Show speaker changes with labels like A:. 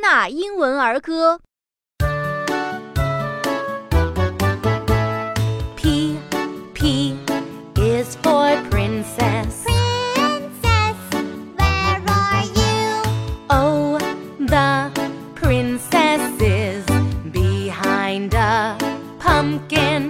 A: 纳英文儿歌。P P is for princess.
B: Princess, where are you?
A: Oh, the princess is behind a pumpkin.